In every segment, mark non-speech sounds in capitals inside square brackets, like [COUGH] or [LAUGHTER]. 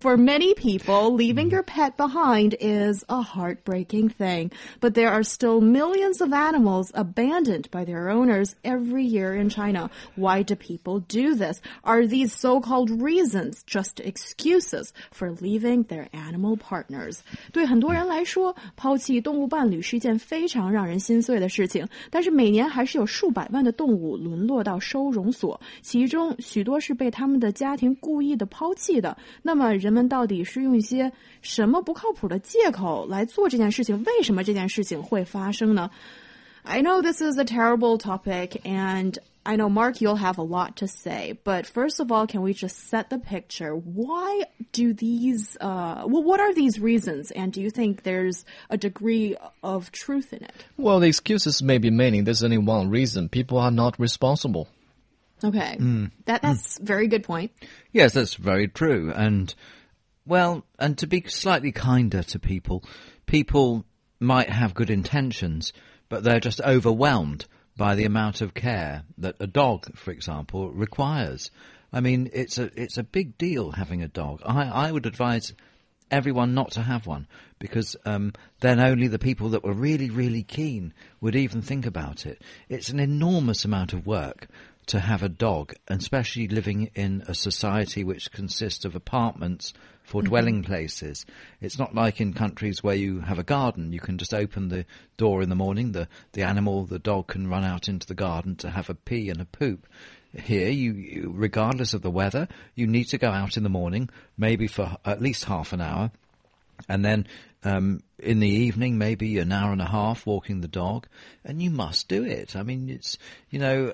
For many people, leaving your pet behind is a heartbreaking thing, but there are still millions of animals abandoned by their owners every year in China. Why do people do this? Are these so-called reasons just excuses for leaving their animal partners? 对很多人来说，抛弃动物伴侣是一件非常让人心碎的事情，但是每年还是有数百万的动物沦落到收容所，其中许多是被他们的家庭故意的抛弃的。那么人。 人们到底是用一些什么不靠谱的借口来做这件事情？为什么这件事情会发生呢？I know this is a terrible topic, and I know Mark, you'll have a lot to say. But first of all, can we just set the picture? Why do these? Uh, well, what are these reasons? And do you think there's a degree of truth in it? Well, the excuses may be many. There's only one reason: people are not responsible. Okay, mm. that that's mm. very good point. Yes, that's very true, and well, and to be slightly kinder to people, people might have good intentions, but they're just overwhelmed by the amount of care that a dog, for example, requires. I mean, it's a it's a big deal having a dog. I I would advise everyone not to have one because um, then only the people that were really really keen would even think about it. It's an enormous amount of work to have a dog, and especially living in a society which consists of apartments for mm-hmm. dwelling places. It's not like in countries where you have a garden. You can just open the door in the morning. The, the animal, the dog can run out into the garden to have a pee and a poop. Here, you, you regardless of the weather, you need to go out in the morning, maybe for at least half an hour, and then um, in the evening, maybe an hour and a half walking the dog, and you must do it. I mean, it's you know.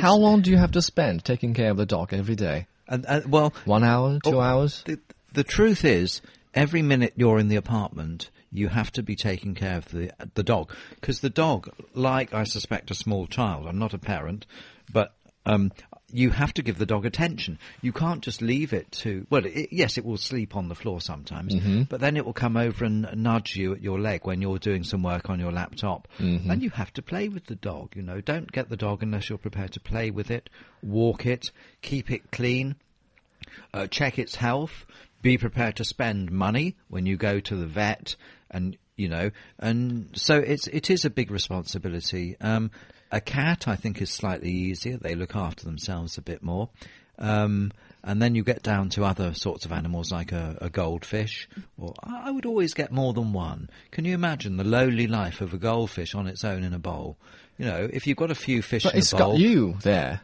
How long do you have to spend taking care of the dog every day? And, uh, well, one hour, two oh, hours. The, the truth is, every minute you're in the apartment, you have to be taking care of the the dog because the dog, like I suspect a small child, I'm not a parent, but um, you have to give the dog attention. You can't just leave it to. Well, it, yes, it will sleep on the floor sometimes, mm-hmm. but then it will come over and nudge you at your leg when you're doing some work on your laptop, mm-hmm. and you have to play with the dog. You know, don't get the dog unless you're prepared to play with it, walk it, keep it clean. Uh, check its health, be prepared to spend money when you go to the vet and you know and so it's it is a big responsibility um, a cat i think is slightly easier. They look after themselves a bit more. Um, and then you get down to other sorts of animals like a, a, goldfish or i would always get more than one. Can you imagine the lowly life of a goldfish on its own in a bowl? You know if you've got a few fish but in it's a bowl. got you there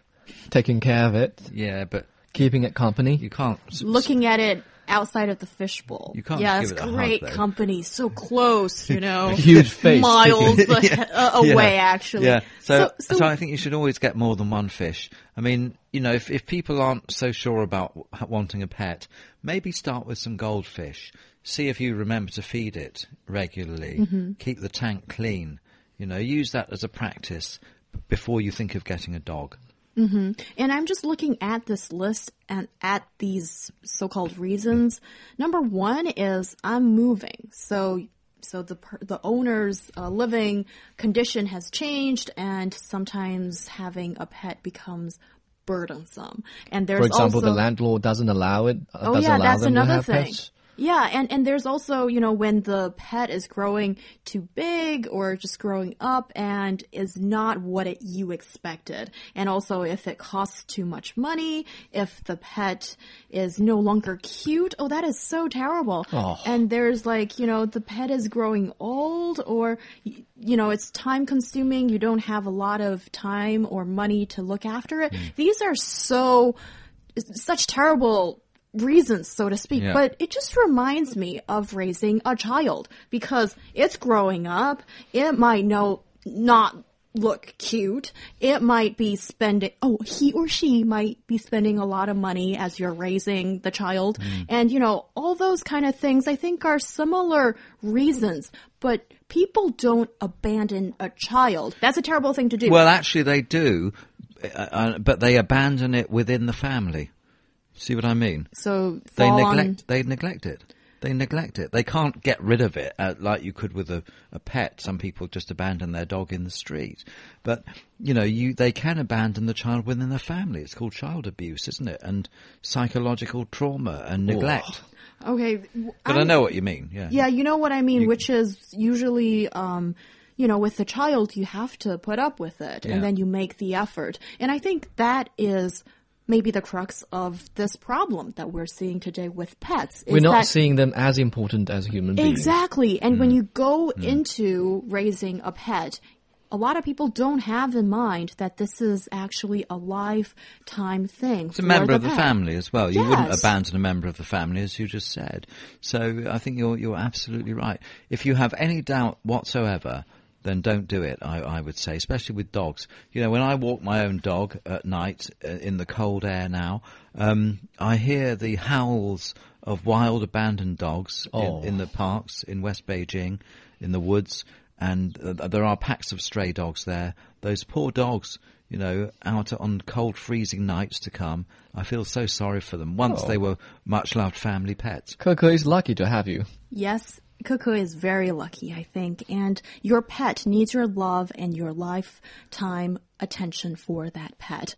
taking care of it. Yeah but keeping it company you can't looking at it outside of the fishbowl. You can't yeah, it's it great hug, company, so close, you know, [LAUGHS] huge face, miles [LAUGHS] [LAUGHS] yeah. away. Yeah. Actually, yeah. So, so, so, so, I think you should always get more than one fish. I mean, you know, if if people aren't so sure about wanting a pet, maybe start with some goldfish. See if you remember to feed it regularly. Mm-hmm. Keep the tank clean. You know, use that as a practice before you think of getting a dog. Mm-hmm. And I'm just looking at this list and at these so-called reasons. Number one is I'm moving, so so the the owner's uh, living condition has changed, and sometimes having a pet becomes burdensome. And there's for example, also, the landlord doesn't allow it. Uh, oh yeah, that's another thing. Pets. Yeah, and, and there's also, you know, when the pet is growing too big or just growing up and is not what it, you expected. And also if it costs too much money, if the pet is no longer cute, oh, that is so terrible. Oh. And there's like, you know, the pet is growing old or, you know, it's time consuming. You don't have a lot of time or money to look after it. Mm. These are so, such terrible reasons, so to speak. Yeah. But it just reminds me of raising a child because it's growing up. It might know not look cute. It might be spending, oh, he or she might be spending a lot of money as you're raising the child. Mm. And, you know, all those kind of things I think are similar reasons, but people don't abandon a child. That's a terrible thing to do. Well, actually they do, uh, uh but they abandon it within the family. See what I mean? So They fall on- neglect. They neglect it. They neglect it. They can't get rid of it uh, like you could with a, a pet. Some people just abandon their dog in the street, but you know, you they can abandon the child within the family. It's called child abuse, isn't it? And psychological trauma and neglect. Okay. But I I'm- know what you mean. Yeah. Yeah, you know what I mean, You- which is usually, um, you know, with the child, you have to put up with it Yeah. and then you make the effort. And I think that is maybe the crux of this problem that we're seeing today with pets. We're not that- seeing them as important as human beings. Exactly. And Mm. when you go into raising a pet, a lot of people don't have in mind that this is actually a lifetime thing. It's a member of the pet. family as well. You wouldn't abandon a member of the family, as you just said. So I think you're you're absolutely right. If you have any doubt whatsoever, then don't do it. I, I would say, especially with dogs. You know, when I walk my own dog at night uh, in the cold air now, um, I hear the howls of wild abandoned dogs Oh. in, in the parks in West Beijing, in the woods, and uh, there are packs of stray dogs there. Those poor dogs you know, out on cold, freezing nights to come. I feel so sorry for them. Once Oh. they were much loved family pets. Coco is lucky to have you. Yes, Coco is very lucky, I think. And your pet needs your love and your lifetime attention for that pet.